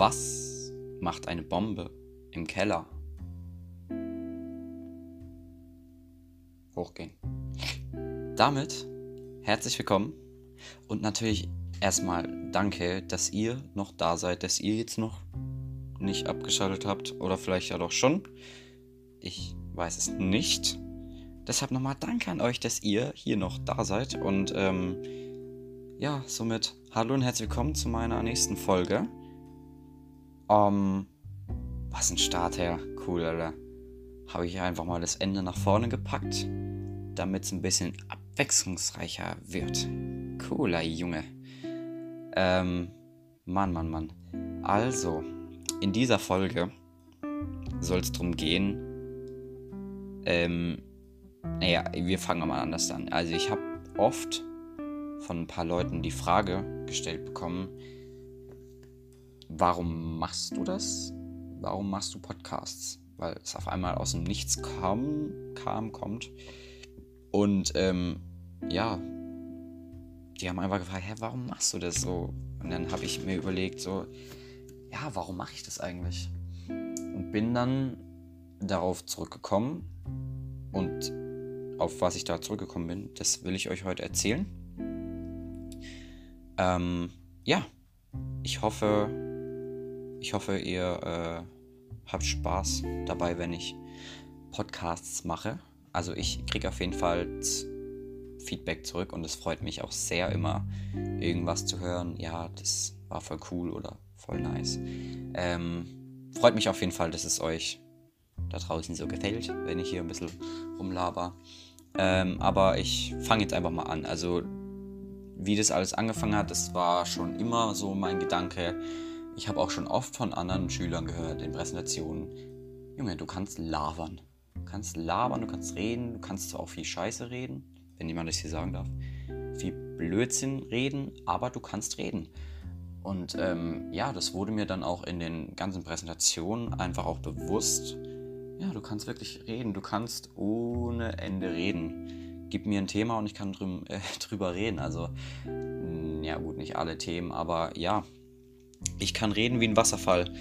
Was macht eine Bombe im Keller? Hochgehen. Damit herzlich willkommen und natürlich erstmal danke, dass ihr noch da seid, dass ihr jetzt noch nicht abgeschaltet habt oder vielleicht ja doch schon. Ich weiß es nicht. Deshalb nochmal danke an euch, dass ihr hier noch da seid und ähm, ja, somit hallo und herzlich willkommen zu meiner nächsten Folge. Um, was ein Start her. Cool, Alter. Habe ich einfach mal das Ende nach vorne gepackt, damit es ein bisschen abwechslungsreicher wird. Cooler Junge. Ähm, Mann, Mann, Mann. Also, in dieser Folge soll es darum gehen, ähm, naja, wir fangen mal anders an. Also ich habe oft von ein paar Leuten die Frage gestellt bekommen, warum machst du das? Warum machst du Podcasts? Weil es auf einmal aus dem Nichts kam, kam kommt. Und ähm, ja, die haben einfach gefragt, hä, warum machst du das so? Und dann habe ich mir überlegt, so, ja, warum mache ich das eigentlich? Und bin dann darauf zurückgekommen und auf was ich da zurückgekommen bin, das will ich euch heute erzählen. Ähm, ja, ich hoffe, ich hoffe, ihr äh, habt Spaß dabei, wenn ich Podcasts mache. Also ich kriege auf jeden Fall Feedback zurück und es freut mich auch sehr immer, irgendwas zu hören. Ja, das war voll cool oder voll nice. Ähm, freut mich auf jeden Fall, dass es euch da draußen so gefällt, wenn ich hier ein bisschen rumlaber. Ähm, aber ich fange jetzt einfach mal an. Also wie das alles angefangen hat, das war schon immer so mein Gedanke ich habe auch schon oft von anderen Schülern gehört in Präsentationen, Junge, du kannst labern. Du kannst labern, du kannst reden, du kannst zwar auch viel Scheiße reden, wenn jemand das hier sagen darf, viel Blödsinn reden, aber du kannst reden. Und ähm, ja, das wurde mir dann auch in den ganzen Präsentationen einfach auch bewusst. Ja, du kannst wirklich reden, du kannst ohne Ende reden. Gib mir ein Thema und ich kann drü drüber reden. Also, ja gut, nicht alle Themen, aber ja, ich kann reden wie ein Wasserfall.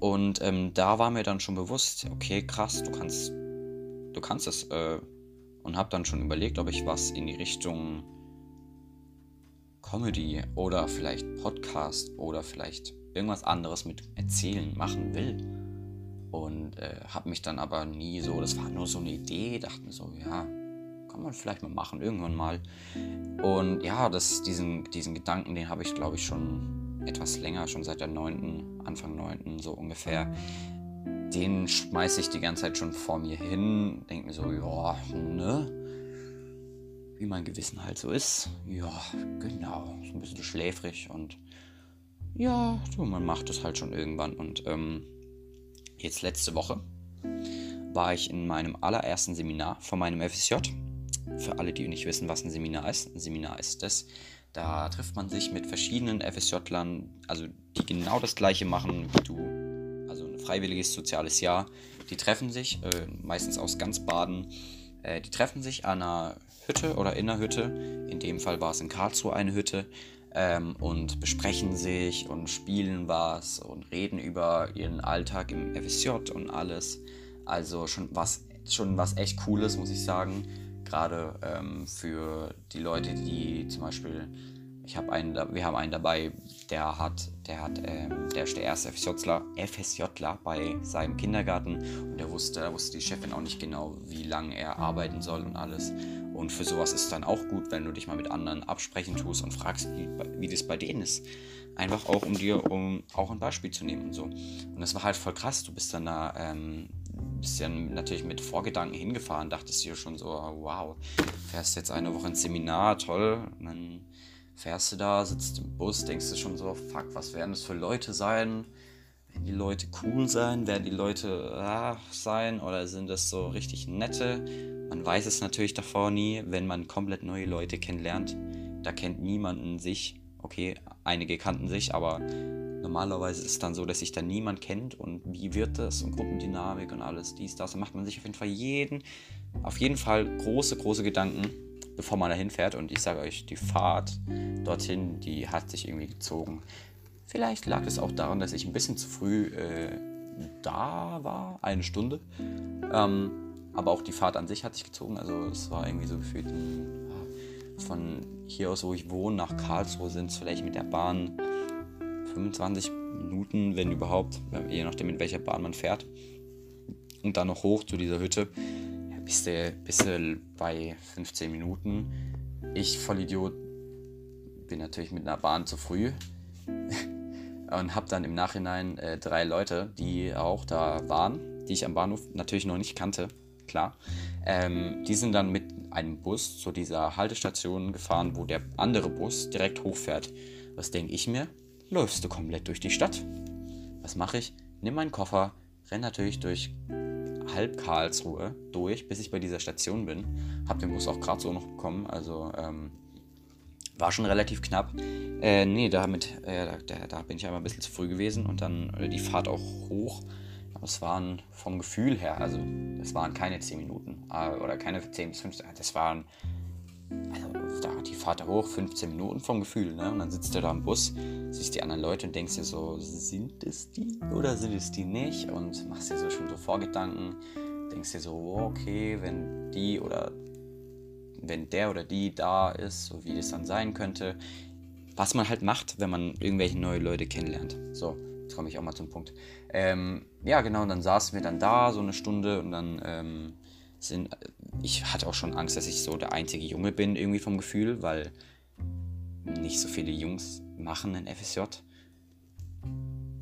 Und ähm, da war mir dann schon bewusst, okay, krass, du kannst, du kannst es. Äh, und habe dann schon überlegt, ob ich was in die Richtung Comedy oder vielleicht Podcast oder vielleicht irgendwas anderes mit Erzählen machen will. Und äh, habe mich dann aber nie so, das war nur so eine Idee, dachte mir so, ja, kann man vielleicht mal machen, irgendwann mal. Und ja, das, diesen, diesen Gedanken, den habe ich, glaube ich, schon etwas länger, schon seit der 9., Anfang 9. so ungefähr, den schmeiße ich die ganze Zeit schon vor mir hin. Denke mir so, ja, ne? Wie mein Gewissen halt so ist. Ja, genau. So ein bisschen schläfrig und ja, so, man macht es halt schon irgendwann. Und ähm, jetzt letzte Woche war ich in meinem allerersten Seminar von meinem FSJ. Für alle, die nicht wissen, was ein Seminar ist. Ein Seminar ist das, da trifft man sich mit verschiedenen FSJ-Lern, also die genau das gleiche machen wie du. Also ein freiwilliges soziales Jahr. Die treffen sich, äh, meistens aus ganz Baden, äh, die treffen sich an einer Hütte oder in einer Hütte. In dem Fall war es in Karlsruhe eine Hütte. Ähm, und besprechen sich und spielen was und reden über ihren Alltag im FSJ und alles. Also schon was, schon was echt Cooles, muss ich sagen gerade ähm, für die Leute, die zum Beispiel, ich habe einen, wir haben einen dabei, der hat, der hat, ähm, der ist der erste FSJler, FSJler bei seinem Kindergarten und der wusste, da wusste die Chefin auch nicht genau, wie lange er arbeiten soll und alles. Und für sowas ist es dann auch gut, wenn du dich mal mit anderen absprechen tust und fragst, wie, wie das bei denen ist. Einfach auch, um dir, um auch ein Beispiel zu nehmen und so. Und das war halt voll krass. Du bist dann da ähm, ja natürlich mit Vorgedanken hingefahren, dachtest dir schon so, wow, fährst jetzt eine Woche ins Seminar, toll. Und dann fährst du da, sitzt im Bus, denkst du schon so, fuck, was werden das für Leute sein? Werden die Leute cool sein? Werden die Leute ah, sein? Oder sind das so richtig nette? Man weiß es natürlich davor nie, wenn man komplett neue Leute kennenlernt. Da kennt niemanden sich. Okay, einige kannten sich, aber Normalerweise ist es dann so, dass sich da niemand kennt und wie wird das und Gruppendynamik und alles, dies, das. Da macht man sich auf jeden Fall jeden, auf jeden Fall große, große Gedanken, bevor man dahin fährt. Und ich sage euch, die Fahrt dorthin, die hat sich irgendwie gezogen. Vielleicht lag es auch daran, dass ich ein bisschen zu früh äh, da war, eine Stunde. Ähm, aber auch die Fahrt an sich hat sich gezogen. Also es war irgendwie so gefühlt ein, von hier aus, wo ich wohne, nach Karlsruhe sind es vielleicht mit der Bahn 25 Minuten, wenn überhaupt, je nachdem, mit welcher Bahn man fährt. Und dann noch hoch zu dieser Hütte. Bist du, bist du bei 15 Minuten. Ich, Vollidiot, bin natürlich mit einer Bahn zu früh. und habe dann im Nachhinein äh, drei Leute, die auch da waren, die ich am Bahnhof natürlich noch nicht kannte, klar. Ähm, die sind dann mit einem Bus zu dieser Haltestation gefahren, wo der andere Bus direkt hochfährt. Was denke ich mir? Läufst du komplett durch die Stadt? Was mache ich? Nimm meinen Koffer, renn natürlich durch halb Karlsruhe durch, bis ich bei dieser Station bin. Hab den Bus auch gerade so noch bekommen, also ähm, war schon relativ knapp. Äh, nee, damit, äh, da, da, bin ich einmal ein bisschen zu früh gewesen und dann äh, die Fahrt auch hoch. Aber es waren vom Gefühl her, also es waren keine 10 Minuten äh, oder keine 10 bis 15, das waren, also da die Fahrt hoch, 15 Minuten vom Gefühl, ne? Und dann sitzt du da im Bus, siehst die anderen Leute und denkst dir so, sind es die oder sind es die nicht? Und machst dir so schon so Vorgedanken, denkst dir so, okay, wenn die oder wenn der oder die da ist, so wie das dann sein könnte. Was man halt macht, wenn man irgendwelche neue Leute kennenlernt. So, jetzt komme ich auch mal zum Punkt. Ähm, ja, genau, und dann saßen wir dann da so eine Stunde und dann ähm, sind. Ich hatte auch schon Angst, dass ich so der einzige Junge bin, irgendwie vom Gefühl, weil nicht so viele Jungs machen einen FSJ.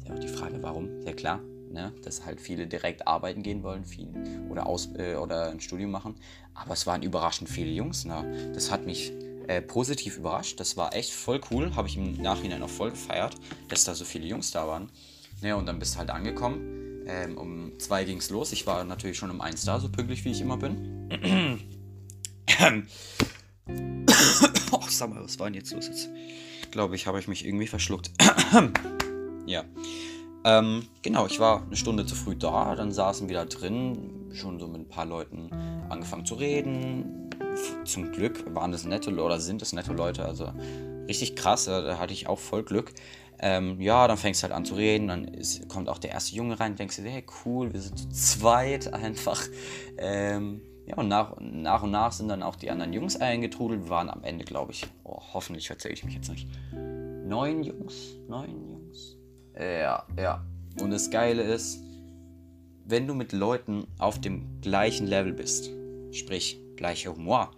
Ja, die Frage, warum? Sehr klar ne? dass halt viele direkt arbeiten gehen wollen viel, oder, aus, äh, oder ein Studium machen. Aber es waren überraschend viele Jungs. Ne? Das hat mich äh, positiv überrascht. Das war echt voll cool. Habe ich im Nachhinein auch voll gefeiert, dass da so viele Jungs da waren. Ne? Und dann bist du halt angekommen. Ähm, um zwei ging es los. Ich war natürlich schon um eins da, so pünktlich wie ich immer bin. oh, sag mal, was war denn jetzt los jetzt? Glaube ich, habe ich mich irgendwie verschluckt. ja. Ähm, genau, ich war eine Stunde zu früh da, dann saßen wir da drin, schon so mit ein paar Leuten angefangen zu reden. Zum Glück waren das nette oder sind es nette Leute, also richtig krass, da hatte ich auch voll Glück. Ähm, ja, dann fängst du halt an zu reden, dann ist, kommt auch der erste Junge rein, denkst du, hey cool, wir sind zu zweit einfach. Ähm, ja, und nach, nach und nach sind dann auch die anderen Jungs eingetrudelt. Wir waren am Ende, glaube ich, oh, hoffentlich erzähle ich mich jetzt nicht, neun Jungs, neun Jungs, ja, ja. Und das Geile ist, wenn du mit Leuten auf dem gleichen Level bist, sprich gleicher Humor,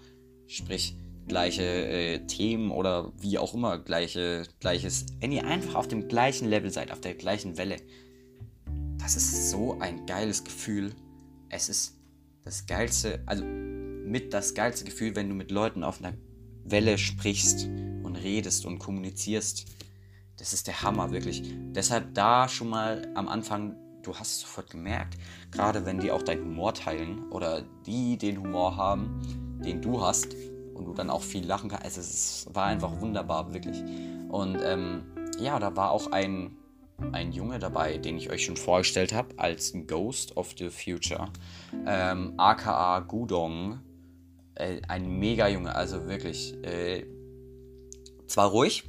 sprich gleiche äh, Themen oder wie auch immer, gleiche, gleiches, wenn ihr einfach auf dem gleichen Level seid, auf der gleichen Welle, das ist so ein geiles Gefühl. Es ist das geilste, also mit das geilste Gefühl, wenn du mit Leuten auf einer Welle sprichst und redest und kommunizierst das ist der Hammer, wirklich. Deshalb da schon mal am Anfang, du hast es sofort gemerkt, gerade wenn die auch deinen Humor teilen oder die den Humor haben, den du hast und du dann auch viel lachen kannst. Also es war einfach wunderbar, wirklich. Und ähm, ja, da war auch ein, ein Junge dabei, den ich euch schon vorgestellt habe, als Ghost of the Future. Ähm, aka Gudong. Äh, ein mega Junge, also wirklich. Äh, zwar ruhig,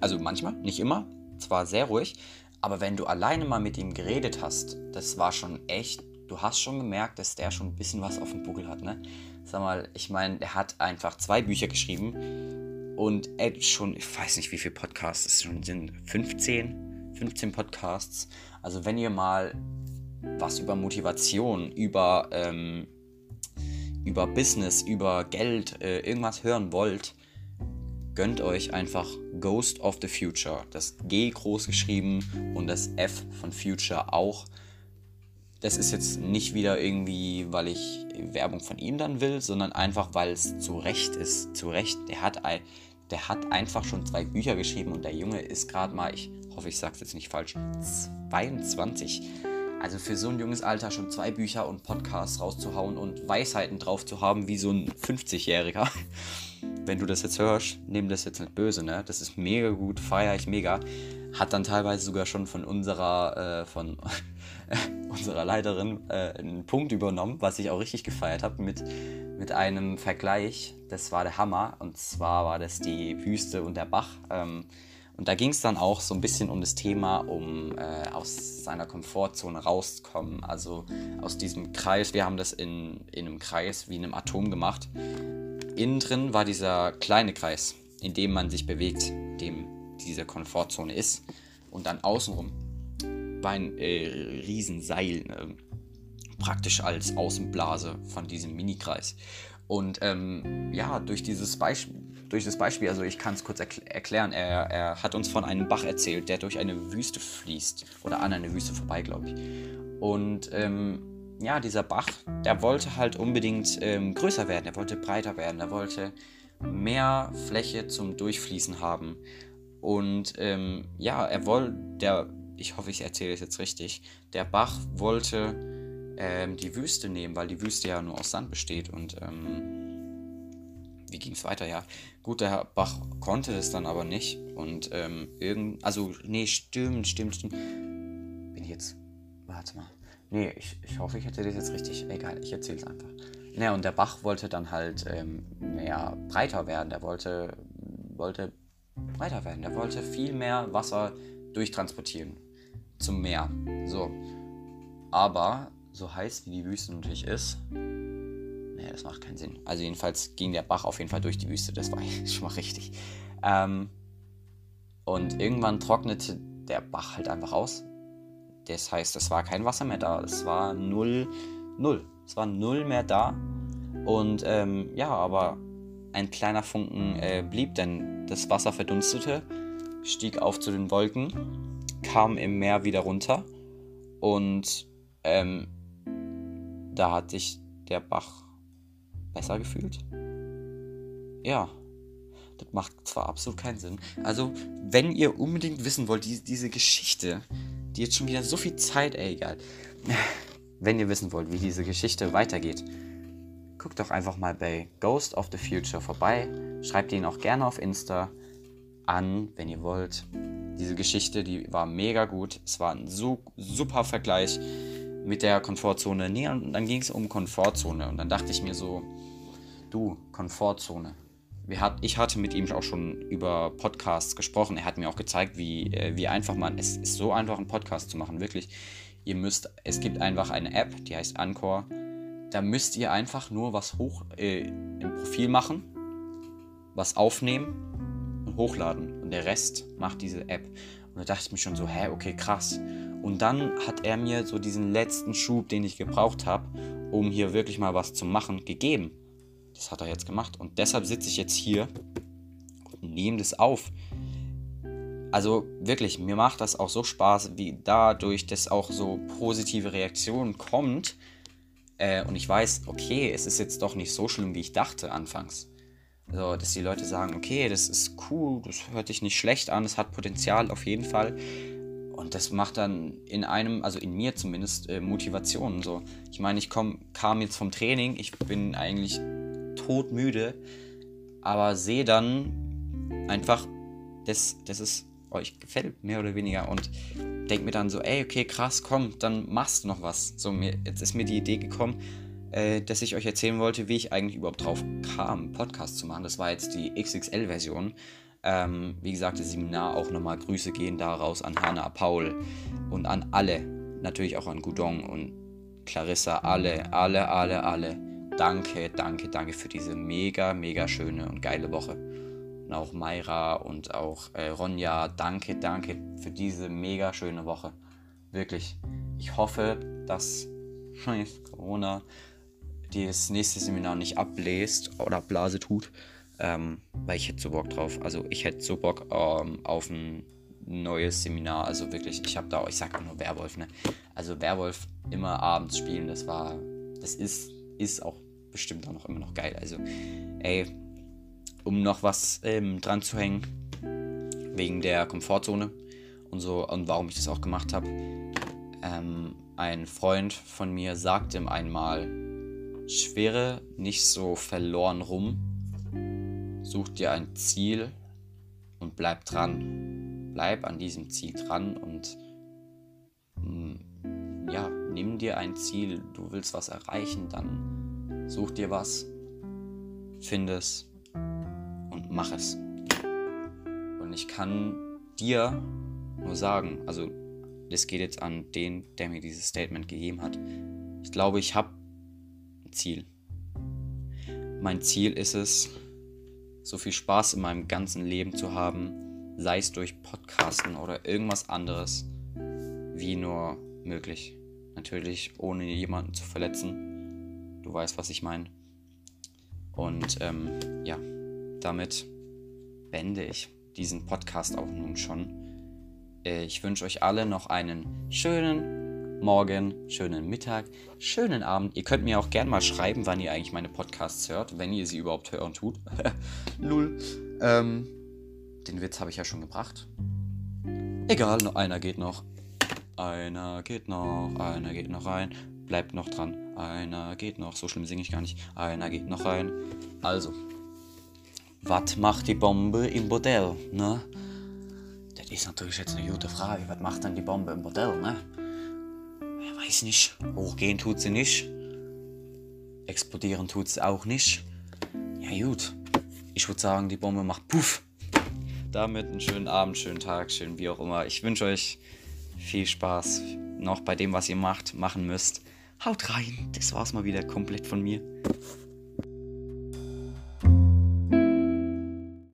also manchmal, nicht immer, zwar sehr ruhig, aber wenn du alleine mal mit ihm geredet hast, das war schon echt, du hast schon gemerkt, dass der schon ein bisschen was auf dem Buckel hat, ne? Sag mal, ich meine, er hat einfach zwei Bücher geschrieben und er schon, ich weiß nicht, wie viele Podcasts es schon sind, 15, 15 Podcasts. Also wenn ihr mal was über Motivation, über, ähm, über Business, über Geld, äh, irgendwas hören wollt, gönnt euch einfach Ghost of the Future. Das G groß geschrieben und das F von Future auch. Das ist jetzt nicht wieder irgendwie, weil ich Werbung von ihm dann will, sondern einfach, weil es zu Recht ist. Zu Recht. Der hat, der hat einfach schon zwei Bücher geschrieben und der Junge ist gerade mal, ich hoffe, ich sage es jetzt nicht falsch, 22. Also für so ein junges Alter schon zwei Bücher und Podcasts rauszuhauen und Weisheiten drauf zu haben wie so ein 50-Jähriger wenn du das jetzt hörst, nimm das jetzt nicht böse, ne? Das ist mega gut, feiere ich mega. Hat dann teilweise sogar schon von unserer, äh, von unserer Leiterin äh, einen Punkt übernommen, was ich auch richtig gefeiert habe mit, mit einem Vergleich. Das war der Hammer. Und zwar war das die Wüste und der Bach. Ähm, Und da ging es dann auch so ein bisschen um das Thema, um äh, aus seiner Komfortzone rauszukommen. Also aus diesem Kreis. Wir haben das in, in einem Kreis wie in einem Atom gemacht. Innen drin war dieser kleine Kreis, in dem man sich bewegt, dem diese Komfortzone ist. Und dann außenrum war ein äh, Riesenseil, äh, praktisch als Außenblase von diesem Minikreis. Und ähm, ja, durch dieses Beispiel, durch das Beispiel, also ich kann es kurz erkl erklären, er, er hat uns von einem Bach erzählt, der durch eine Wüste fließt oder an eine Wüste vorbei, glaube ich. Und ähm, ja, dieser Bach, der wollte halt unbedingt ähm, größer werden, er wollte breiter werden, er wollte mehr Fläche zum Durchfließen haben. Und ähm, ja, er wollte, der, ich hoffe, ich erzähle es jetzt richtig, der Bach wollte ähm, die Wüste nehmen, weil die Wüste ja nur aus Sand besteht. Und ähm, wie ging es weiter? Ja, gut, der Bach konnte das dann aber nicht. Und ähm, irgend, also, nee, stimmt, stimmt, stimmt. Bin ich jetzt, warte mal. Nee, ich, ich hoffe, ich erzähle das jetzt richtig. Egal, ich erzähle es einfach. Naja, und der Bach wollte dann halt ähm, mehr breiter werden. Der wollte, wollte breiter werden. Der wollte viel mehr Wasser durchtransportieren zum Meer. So. Aber so heiß wie die Wüste natürlich ist, nee, das macht keinen Sinn. Also jedenfalls ging der Bach auf jeden Fall durch die Wüste, das war schon mal richtig. Ähm, und irgendwann trocknete der Bach halt einfach aus. Das heißt, es war kein Wasser mehr da. Es war null, null. Es war null mehr da. Und ähm, ja, aber ein kleiner Funken äh, blieb, denn das Wasser verdunstete, stieg auf zu den Wolken, kam im Meer wieder runter und ähm, da hat sich der Bach besser gefühlt. Ja, das macht zwar absolut keinen Sinn. Also, wenn ihr unbedingt wissen wollt, die, diese Geschichte, die jetzt schon wieder so viel Zeit, ey, egal. Wenn ihr wissen wollt, wie diese Geschichte weitergeht, guckt doch einfach mal bei Ghost of the Future vorbei. Schreibt ihn auch gerne auf Insta an, wenn ihr wollt. Diese Geschichte, die war mega gut. Es war ein so, super Vergleich mit der Komfortzone. Nee, und dann ging es um Komfortzone. Und dann dachte ich mir so, du, Komfortzone. Hat, ich hatte mit ihm auch schon über Podcasts gesprochen. Er hat mir auch gezeigt, wie, äh, wie einfach man, es ist so einfach, einen Podcast zu machen, wirklich. Ihr müsst, es gibt einfach eine App, die heißt Anchor da müsst ihr einfach nur was hoch äh, im Profil machen, was aufnehmen und hochladen. Und der Rest macht diese App. Und da dachte ich mir schon so, hä, okay, krass. Und dann hat er mir so diesen letzten Schub, den ich gebraucht habe, um hier wirklich mal was zu machen, gegeben. Das hat er jetzt gemacht. Und deshalb sitze ich jetzt hier und nehme das auf. Also wirklich, mir macht das auch so Spaß, wie dadurch, dass auch so positive Reaktionen kommt äh, und ich weiß, okay, es ist jetzt doch nicht so schlimm, wie ich dachte anfangs. Also, dass die Leute sagen, okay, das ist cool, das hört sich nicht schlecht an, es hat Potenzial auf jeden Fall. Und das macht dann in einem, also in mir zumindest, äh, Motivation. So. Ich meine, ich komm, kam jetzt vom Training, ich bin eigentlich todmüde, aber sehe dann einfach, dass, dass es euch gefällt, mehr oder weniger. Und denke mir dann so, ey, okay, krass, komm, dann machst du noch was. So, mir, jetzt ist mir die Idee gekommen, äh, dass ich euch erzählen wollte, wie ich eigentlich überhaupt drauf kam, Podcast zu machen. Das war jetzt die XXL-Version. Ähm, wie gesagt, das Seminar auch nochmal Grüße gehen daraus an Hanna, Paul und an alle. Natürlich auch an Gudong und Clarissa, alle, alle, alle, alle. Danke, danke, danke für diese mega, mega schöne und geile Woche und auch Mayra und auch äh, Ronja, danke, danke für diese mega schöne Woche. Wirklich. Ich hoffe, dass Corona das nächste Seminar nicht abbläst oder Blase tut, ähm, weil ich hätte so Bock drauf. Also ich hätte so Bock ähm, auf ein neues Seminar. Also wirklich, ich habe da, ich sag auch nur Werwolf, ne? Also Werwolf immer abends spielen, das war, das ist, ist auch bestimmt auch noch immer noch geil. Also, ey, um noch was ähm, dran zu hängen, wegen der Komfortzone und so und warum ich das auch gemacht habe. Ähm, ein Freund von mir sagte ihm einmal, schwere nicht so verloren rum, such dir ein Ziel und bleib dran. Bleib an diesem Ziel dran und mm, ja, nimm dir ein Ziel, du willst was erreichen, dann such dir was, find es mach es. Und ich kann dir nur sagen, also das geht jetzt an den, der mir dieses Statement gegeben hat. Ich glaube, ich habe ein Ziel. Mein Ziel ist es, so viel Spaß in meinem ganzen Leben zu haben, sei es durch Podcasten oder irgendwas anderes, wie nur möglich. Natürlich ohne jemanden zu verletzen. Du weißt, was ich meine. Und ähm, ja, damit beende ich diesen Podcast auch nun schon. Äh, ich wünsche euch alle noch einen schönen Morgen, schönen Mittag, schönen Abend. Ihr könnt mir auch gerne mal schreiben, wann ihr eigentlich meine Podcasts hört, wenn ihr sie überhaupt hören tut. Null. Ähm, den Witz habe ich ja schon gebracht. Egal, noch einer geht noch. Einer geht noch, einer geht noch rein. Bleibt noch dran. Einer geht noch. So schlimm singe ich gar nicht. Einer geht noch rein. Also, was macht die Bombe im Bordell, ne? Das ist natürlich jetzt eine gute Frage. Was macht denn die Bombe im Bordell, ne? Ich weiß nicht. Hochgehen tut sie nicht. Explodieren tut sie auch nicht. Ja gut. Ich würde sagen, die Bombe macht Puff. Damit einen schönen Abend, schönen Tag, schön wie auch immer. Ich wünsche euch viel Spaß noch bei dem, was ihr macht, machen müsst. Haut rein. Das war's mal wieder komplett von mir.